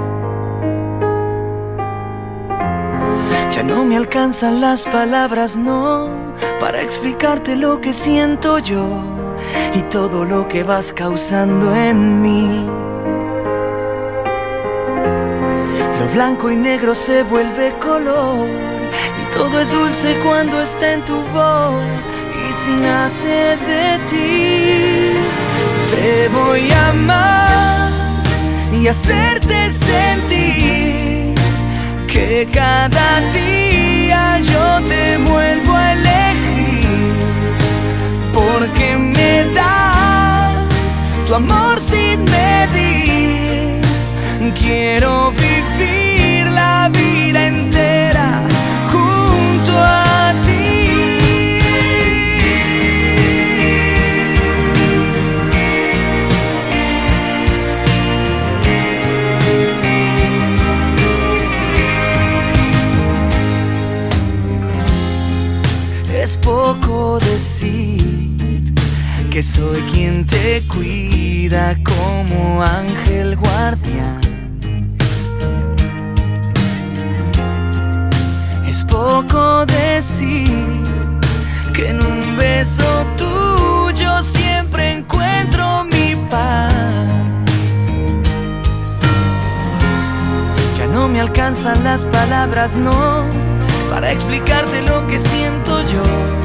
Ya no me alcanzan las palabras, no, para explicarte lo que siento yo y todo lo que vas causando en mí. Lo blanco y negro se vuelve color y todo es dulce cuando está en tu voz y si nace de ti. Te voy a amar y hacerte sentir que cada día yo te vuelvo a elegir porque me das tu amor sin medir. Quiero vivir Es poco decir que soy quien te cuida como ángel guardián. Es poco decir que en un beso tuyo siempre encuentro mi paz. Ya no me alcanzan las palabras, no, para explicarte lo que siento yo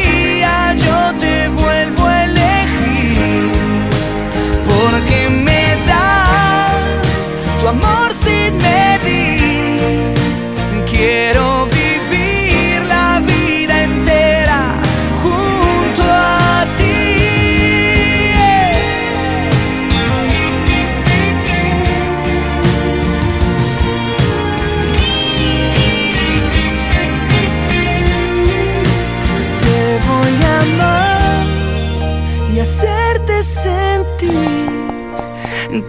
amor sin medir. Quiero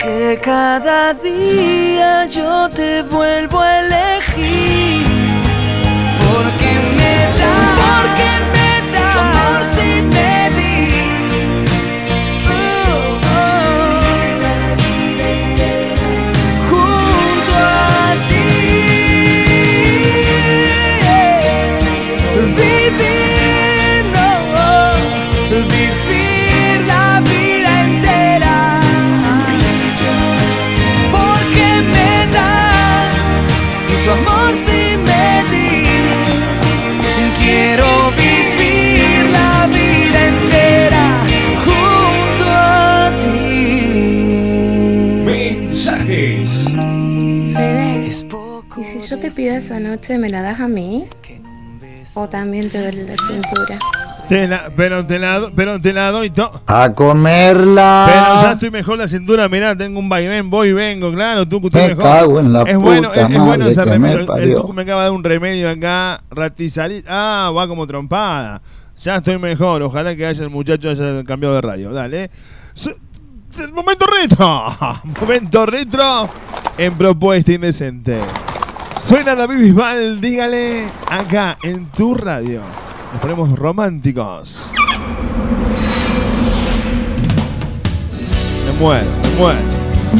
que cada día yo te vuelvo a elegir. Porque me da, porque me noche, me la das a mí? ¿O también te duele la cintura? Te la- pero, te la, do- pero te la doy to- A comerla. Pero ya estoy mejor la cintura, mirá, tengo un vaivén, voy y vengo, claro, tú estoy Me mejor. cago en la es bueno, es, es bueno ese remedio. El, el. Tucu me acaba de dar un remedio acá, ratizalí. Ah, va como trompada. Ya estoy mejor, ojalá que haya el muchacho haya cambiado de radio. Dale. Momento retro. Momento retro en propuesta indecente. Suena David Bisbal, dígale acá en tu radio. Nos ponemos románticos. Me muero, me muero.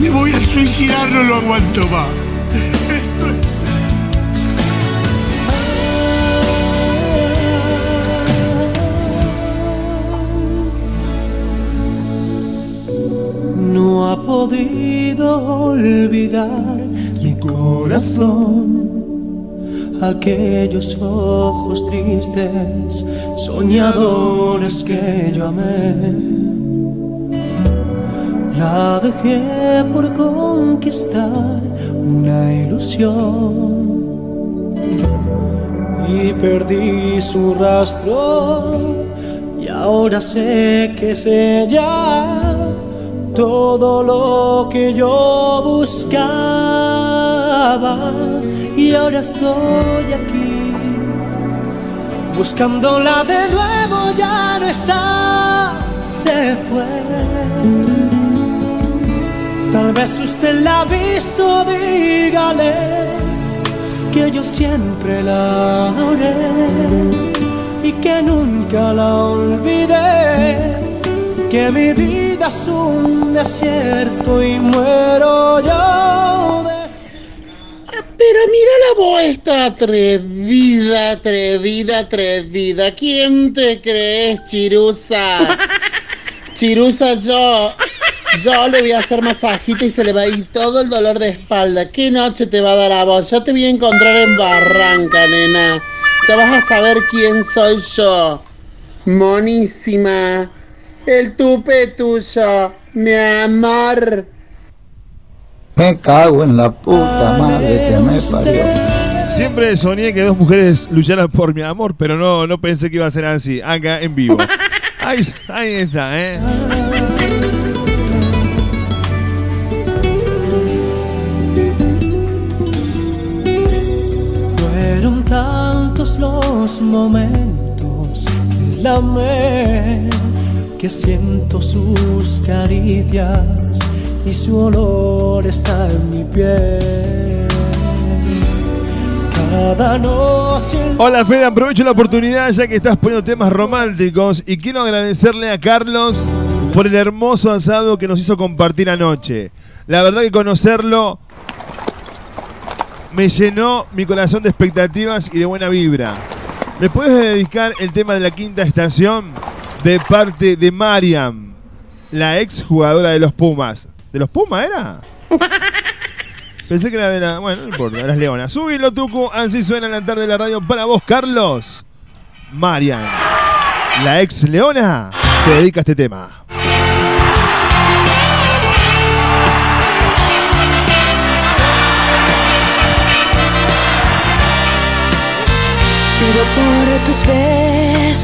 Me voy a suicidar, no lo aguanto más. No ha podido olvidar mi corazón. Aquellos ojos tristes, soñadores que yo amé. La dejé por conquistar una ilusión. Y perdí su rastro y ahora sé que es ella todo lo que yo buscaba y ahora estoy aquí buscándola de nuevo ya no está se fue. Tal vez usted la ha visto dígale que yo siempre la adoré y que nunca la olvidé que mi vida es un desierto y muero yo de Pero mira la voz esta atrevida, atrevida, atrevida. ¿Quién te crees, Chirusa? Chirusa, yo, yo le voy a hacer masajita y se le va a ir todo el dolor de espalda. ¿Qué noche te va a dar a vos? Ya te voy a encontrar en Barranca, nena. Ya vas a saber quién soy yo. Monísima. El tupe tuyo, mi amor. Me cago en la puta madre que me parió. Siempre soñé que dos mujeres lucharan por mi amor, pero no, no pensé que iba a ser así, acá en vivo. Ahí, ahí está, ¿eh? Fueron tantos los momentos que la amé, que siento sus caricias y su olor está en mi piel. Cada noche. Hola Fede, aprovecho la oportunidad ya que estás poniendo temas románticos y quiero agradecerle a Carlos por el hermoso asado que nos hizo compartir anoche. La verdad que conocerlo me llenó mi corazón de expectativas y de buena vibra. ¿Le puedes dedicar el tema de la quinta estación de parte de Mariam, la ex jugadora de los Pumas? ¿De los Pumas era? Pensé que era de la. Bueno, no importa, de las Leonas. Subilo, Tucu. Así suena en la tarde de la radio para vos, Carlos. Marian, la ex Leona, te dedica este tema. Pido por tus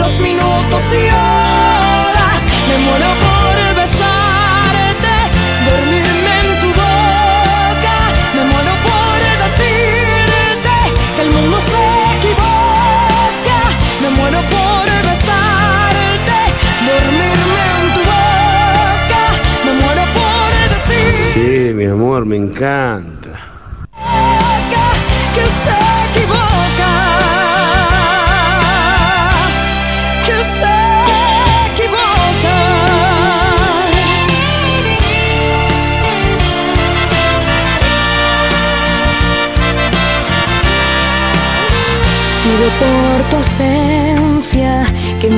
los minutos y horas. Me muero por besarte, dormirme en tu boca. Me muero por decirte que el mundo se equivoca. Me muero por besarte, dormirme en tu boca. Me muero por decirte Sí, mi amor, me encanta.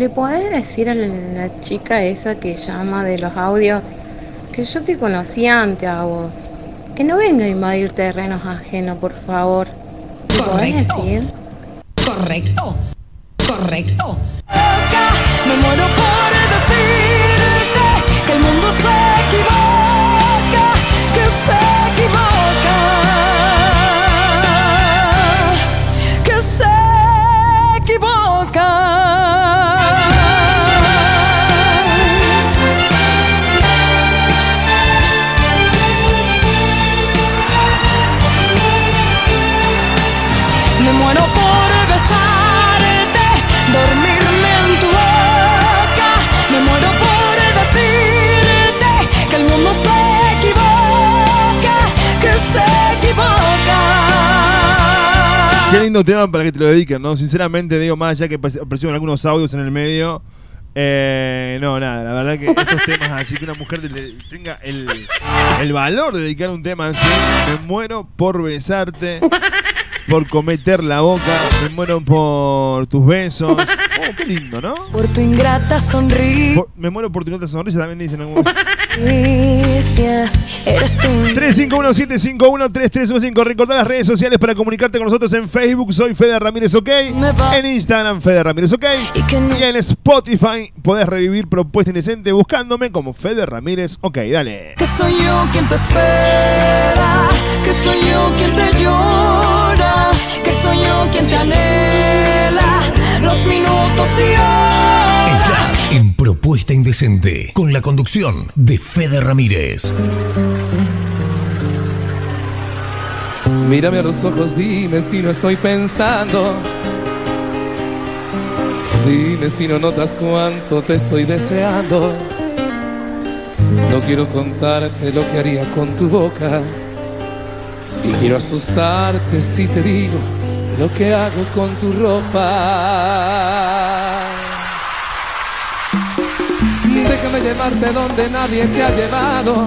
¿le podés decir a la, chica esa que llama de los audios que yo te conocí antes a vos? Que no venga a invadir terrenos ajenos, por favor. ¿Le podés decir? Correcto, correcto. Me muero por decirte Qué lindo tema para que te lo dediquen, ¿no? Sinceramente, digo, más allá que aparecieron algunos audios en el medio. eh, no, nada, la verdad que estos temas así que una mujer le- tenga el, el valor de dedicar un tema así, me muero por besarte, por cometer la boca, me muero por tus besos. Oh, qué lindo, ¿no? Por tu ingrata sonrisa. Por- me muero por tu nota sonrisa, también dicen algunos. Eres tú. 351-751-3315. Recordá las redes sociales para comunicarte con nosotros en Facebook. Soy Fede Ramírez OK. En Instagram, Fede Ramírez OK. Y en Spotify podés revivir Propuesta Indecente buscándome como Fede Ramírez OK. Dale. Que soy yo quien te espera, que soy yo quien te llora, que soy yo quien te anhela los minutos y horas. Propuesta Indecente con la conducción de Fede Ramírez. Mírame a los ojos, dime si no estoy pensando. Dime si no notas cuánto te estoy deseando. No quiero contarte lo que haría con tu boca. Y quiero asustarte si te digo lo que hago con tu ropa. Déjame llevarte donde nadie te ha llevado.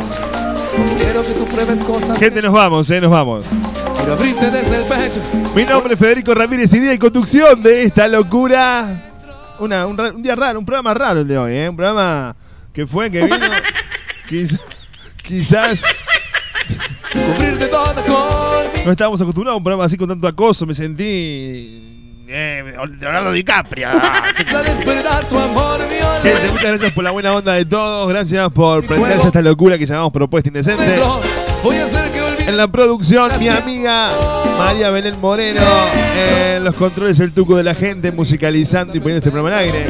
Quiero que tú pruebes cosas. Gente, nos vamos, eh, nos vamos. Quiero abrirte desde el pecho. Mi nombre es Federico Ramírez y día y conducción de esta locura. Una, un, un día raro, un programa raro el de hoy, ¿eh? Un programa que fue, que vino. quiz- quizás. Cubrirte toda con No estábamos acostumbrados a un programa así con tanto acoso. Me sentí. Eh, Leonardo DiCaprio. tu amor Gente, muchas gracias por la buena onda de todos. Gracias por prenderse esta locura que llamamos Propuesta Indecente. Voy a hacer que olvides En la producción, mi amiga María Belén Moreno. En los controles, el tuco de la gente, musicalizando y poniendo este programa al aire.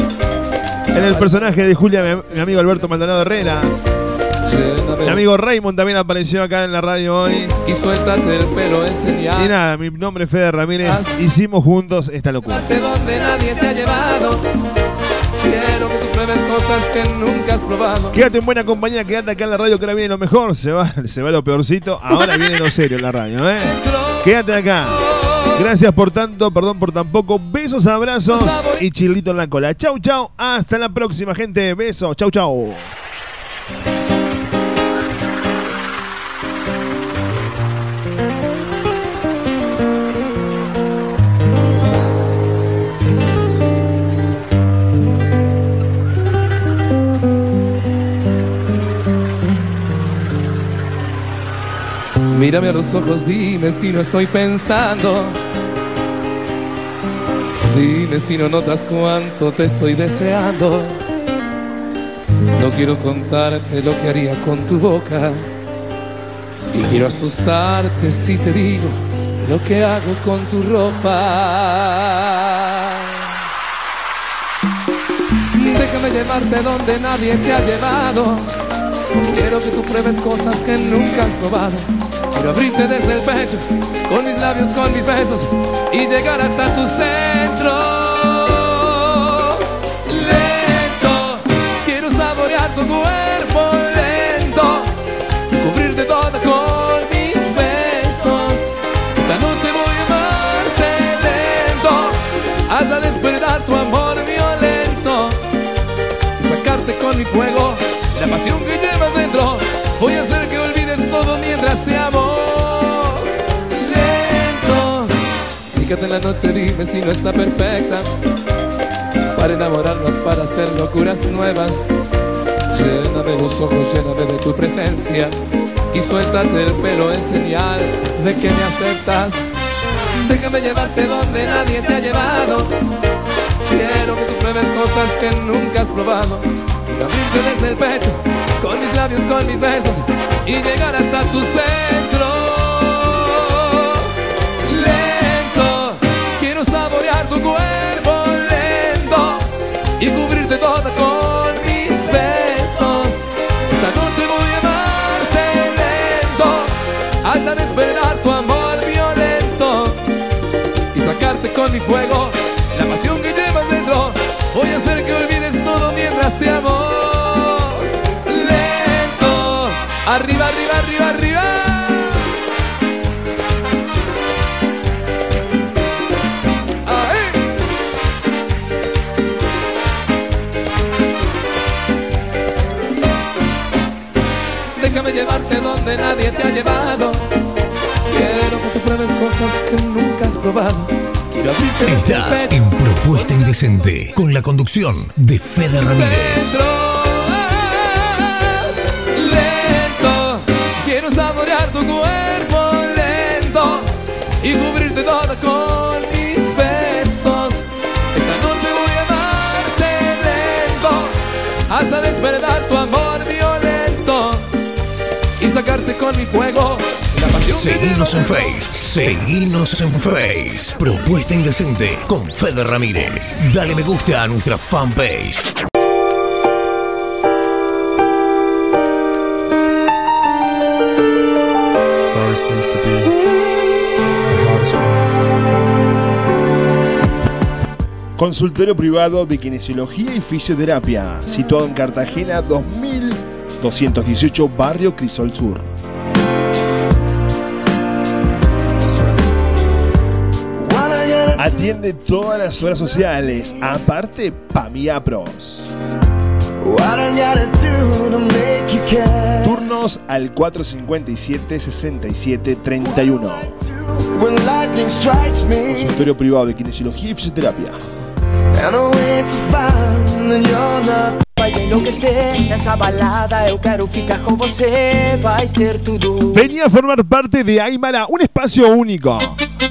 En el personaje de Julia, mi, mi amigo Alberto Maldonado Herrera. Mi amigo Raymond también apareció acá en la radio hoy. Y suéltate el pelo en señal. Y nada, mi nombre es Fede Ramírez. Hicimos juntos esta locura. De donde nadie te ha llevado. Que nunca has probado. Quédate en buena compañía, quédate acá en la radio que ahora viene lo mejor. Se va, se va lo peorcito. Ahora viene lo serio en la radio, ¿eh? Quédate acá. Gracias por tanto, perdón por tan poco. Besos, abrazos y chilito en la cola. Chau, chau. Hasta la próxima, gente. Besos. Chau, chau. Mírame a los ojos, dime si no estoy pensando. Dime si no notas cuánto te estoy deseando. No quiero contarte lo que haría con tu boca. Y quiero asustarte si te digo lo que hago con tu ropa. Déjame llevarte donde nadie te ha llevado. Quiero que tú pruebes cosas que nunca has probado. Quiero abrirte desde el pecho, con mis labios, con mis besos, y llegar hasta tu centro. Lento, quiero saborear tu cuerpo lento, cubrirte toda con mis besos. Esta noche voy a amarte lento, hasta despertar tu amor violento, y sacarte con mi fuego la pasión que llevas Voy a hacer que olvides todo mientras te amo. Lento. Fíjate en la noche, dime si no está perfecta. Para enamorarnos, para hacer locuras nuevas. Lléname los ojos, lléname de tu presencia. Y suéltate el pelo en señal de que me aceptas. Déjame llevarte donde nadie te ha llevado. Quiero que tú pruebes cosas que nunca has probado. Quiero abrirte desde el pecho, con mis labios, con mis besos, y llegar hasta tu centro. Lento, quiero saborear tu cuerpo lento y cubrirte toda con mis besos. Esta noche voy a amarte lento, hasta despertar tu amor donde nadie te ha llevado. Quiero que tú pruebes cosas que nunca has probado. Quiero abrirte Estás en Propuesta Indecente con la conducción de Fede Ramírez. Lento, quiero saborear tu cuerpo lento y cubrirte toda con mis besos. Esta noche voy a amarte lento hasta despertar tu amor con mi fuego la pasión Seguinos en. Face. Seguinos en Face. Propuesta Indecente con Fede Ramírez. Dale me gusta a nuestra fanpage. Sorry seems to be the hardest one. Consultorio privado de kinesiología y fisioterapia, situado en Cartagena 2218, barrio Crisol Sur. Atiende todas las horas sociales, aparte Pamia Pros. Turnos al 457-6731. Consultorio privado de kinesiología y fisioterapia. faz enlouquecer Nessa balada eu quero ficar com você Vai ser tudo Venía a formar parte de Aymara, un espacio único.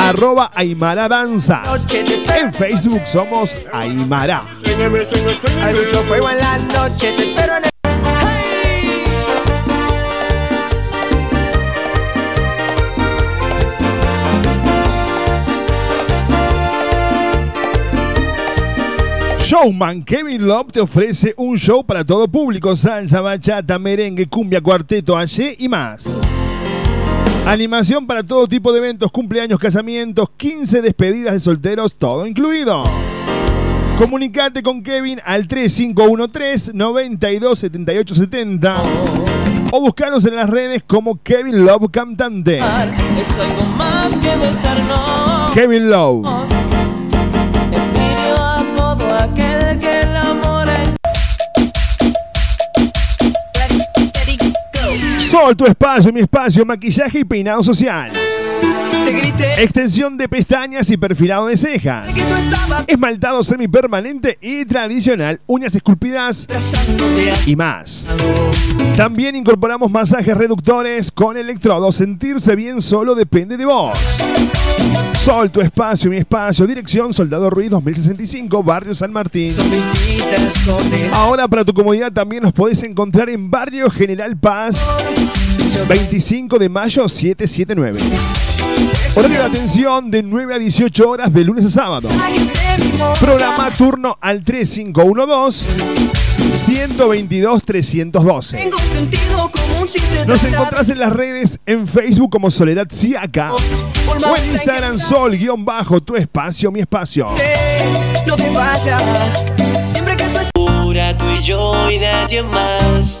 arroba Aymara Danzas. En Facebook somos Aymara. Hay mucho fuego en la noche Te espero en el Showman Kevin Love te ofrece un show para todo público, salsa, bachata, merengue, cumbia, cuarteto, ayer y más. Animación para todo tipo de eventos, cumpleaños, casamientos, 15 despedidas de solteros, todo incluido. Comunicate con Kevin al 3513 927870 o buscanos en las redes como Kevin Love Cantante. Es algo más que besarnos Kevin Love. Sol, tu espacio, mi espacio, maquillaje y peinado social. Extensión de pestañas y perfilado de cejas. Esmaltado semipermanente y tradicional, uñas esculpidas y más. También incorporamos masajes reductores con electrodos. Sentirse bien solo depende de vos. Sol, tu espacio, mi espacio. Dirección Soldado Ruiz 2065, Barrio San Martín. Ahora para tu comodidad también nos podés encontrar en Barrio General Paz 25 de mayo 779. Horario de atención de 9 a 18 horas de lunes a sábado. Programa turno al 3512 122 312. Tengo un sentido común sin ser Nos encontrás en las redes en Facebook como Soledad Siaca o en Instagram Sol guion bajo tu espacio, mi espacio. No te vayas Siempre que tú Pura tú y yo y nadie más.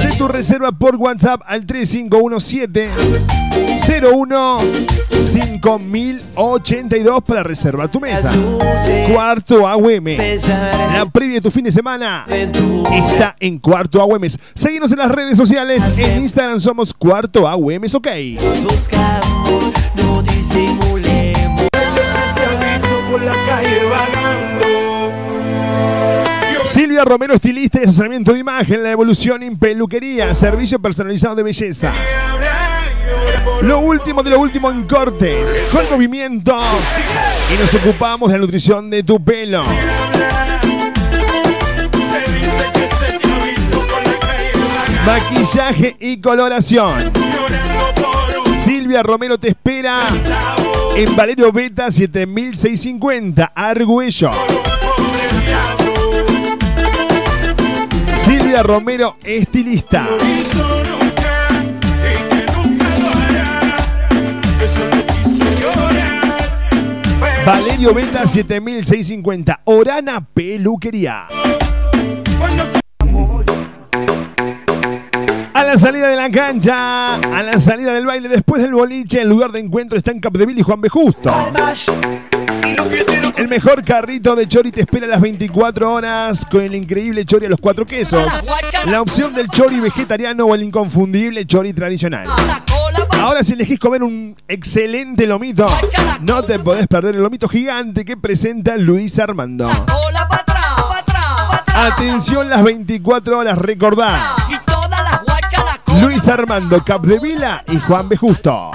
Hacé tu reserva por WhatsApp al 3517 01 5082 para reservar tu mesa. Cuarto AUM. La previa de tu fin de semana está en Cuarto AUM. Seguimos en las redes sociales. En Instagram somos Cuarto AUM. Ok. buscamos No disimulemos por la calle vagando. Silvia Romero, estilista y asesoramiento de imagen, la evolución en peluquería, servicio personalizado de belleza. Lo último de lo último en cortes, con movimiento. Y nos ocupamos de la nutrición de tu pelo. Maquillaje y coloración. Silvia Romero te espera en Valerio Beta 7650, Argüello. Romero, estilista. Valerio Beta 7650, Orana Peluquería. A la salida de la cancha, a la salida del baile, después del boliche, el lugar de encuentro está en Capdeville y Juan B. Justo. El mejor carrito de chori te espera las 24 horas con el increíble chori a los cuatro quesos. La opción del chori vegetariano o el inconfundible chori tradicional. Ahora si elegís comer un excelente lomito, no te podés perder el lomito gigante que presenta Luis Armando. Atención las 24 horas, recordá. Luis Armando Capdevila y Juan B. Justo.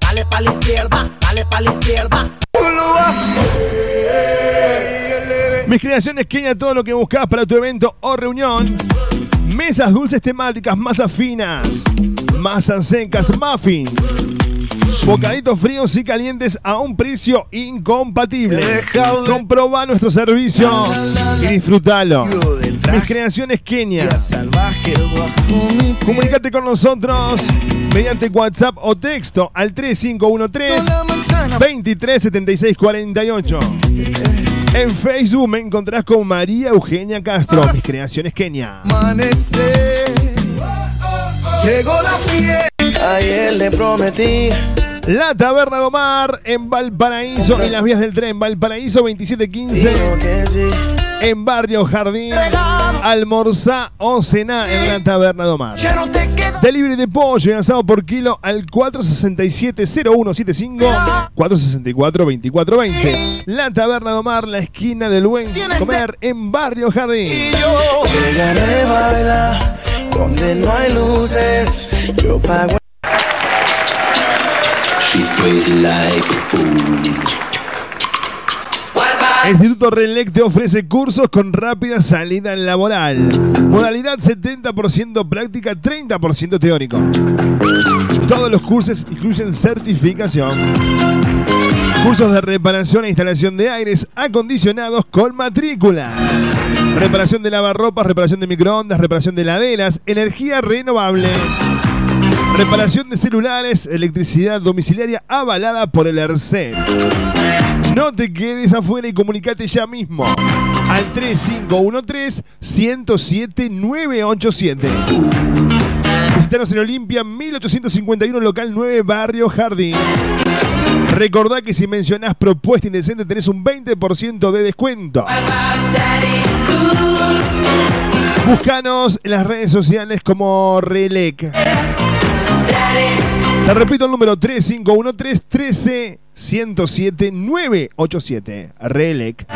Dale pa' la izquierda, dale pa' la izquierda. Mis creaciones Kenia, todo lo que buscas para tu evento o reunión. Mesas dulces temáticas, masas finas, masas secas, muffins. Bocaditos fríos y calientes a un precio incompatible. Comproba nuestro servicio y disfrútalo. Mis creaciones Kenia. Comunicate con nosotros mediante WhatsApp o texto al 3513 237648. En Facebook me encontrás con María Eugenia Castro, mis creaciones Kenia. Llegó la fiesta. Ayer le prometí. La Taberna de Omar en Valparaíso, en las vías del tren, Valparaíso 2715. En Barrio Jardín, almorzá o cená en la Taberna de Omar. Delivery de pollo y asado por kilo al 467-0175, 464-2420. La Taberna de Omar, la esquina del buen comer en Barrio Jardín. Llegaré a bailar donde no hay luces. Yo pago. Instituto Relec te ofrece cursos con rápida salida laboral. Modalidad 70% práctica, 30% teórico. Todos los cursos incluyen certificación. Cursos de reparación e instalación de aires acondicionados con matrícula. Reparación de lavarropas, reparación de microondas, reparación de heladeras, energía renovable. Reparación de celulares, electricidad domiciliaria avalada por el ERCE. No te quedes afuera y comunicate ya mismo al 3513-107-987. Visítanos en Olimpia 1851, local 9, Barrio Jardín. Recordá que si mencionás propuesta indecente tenés un 20% de descuento. Búscanos en las redes sociales como Relec. Te repito el número 3513 13 107 987. Relec.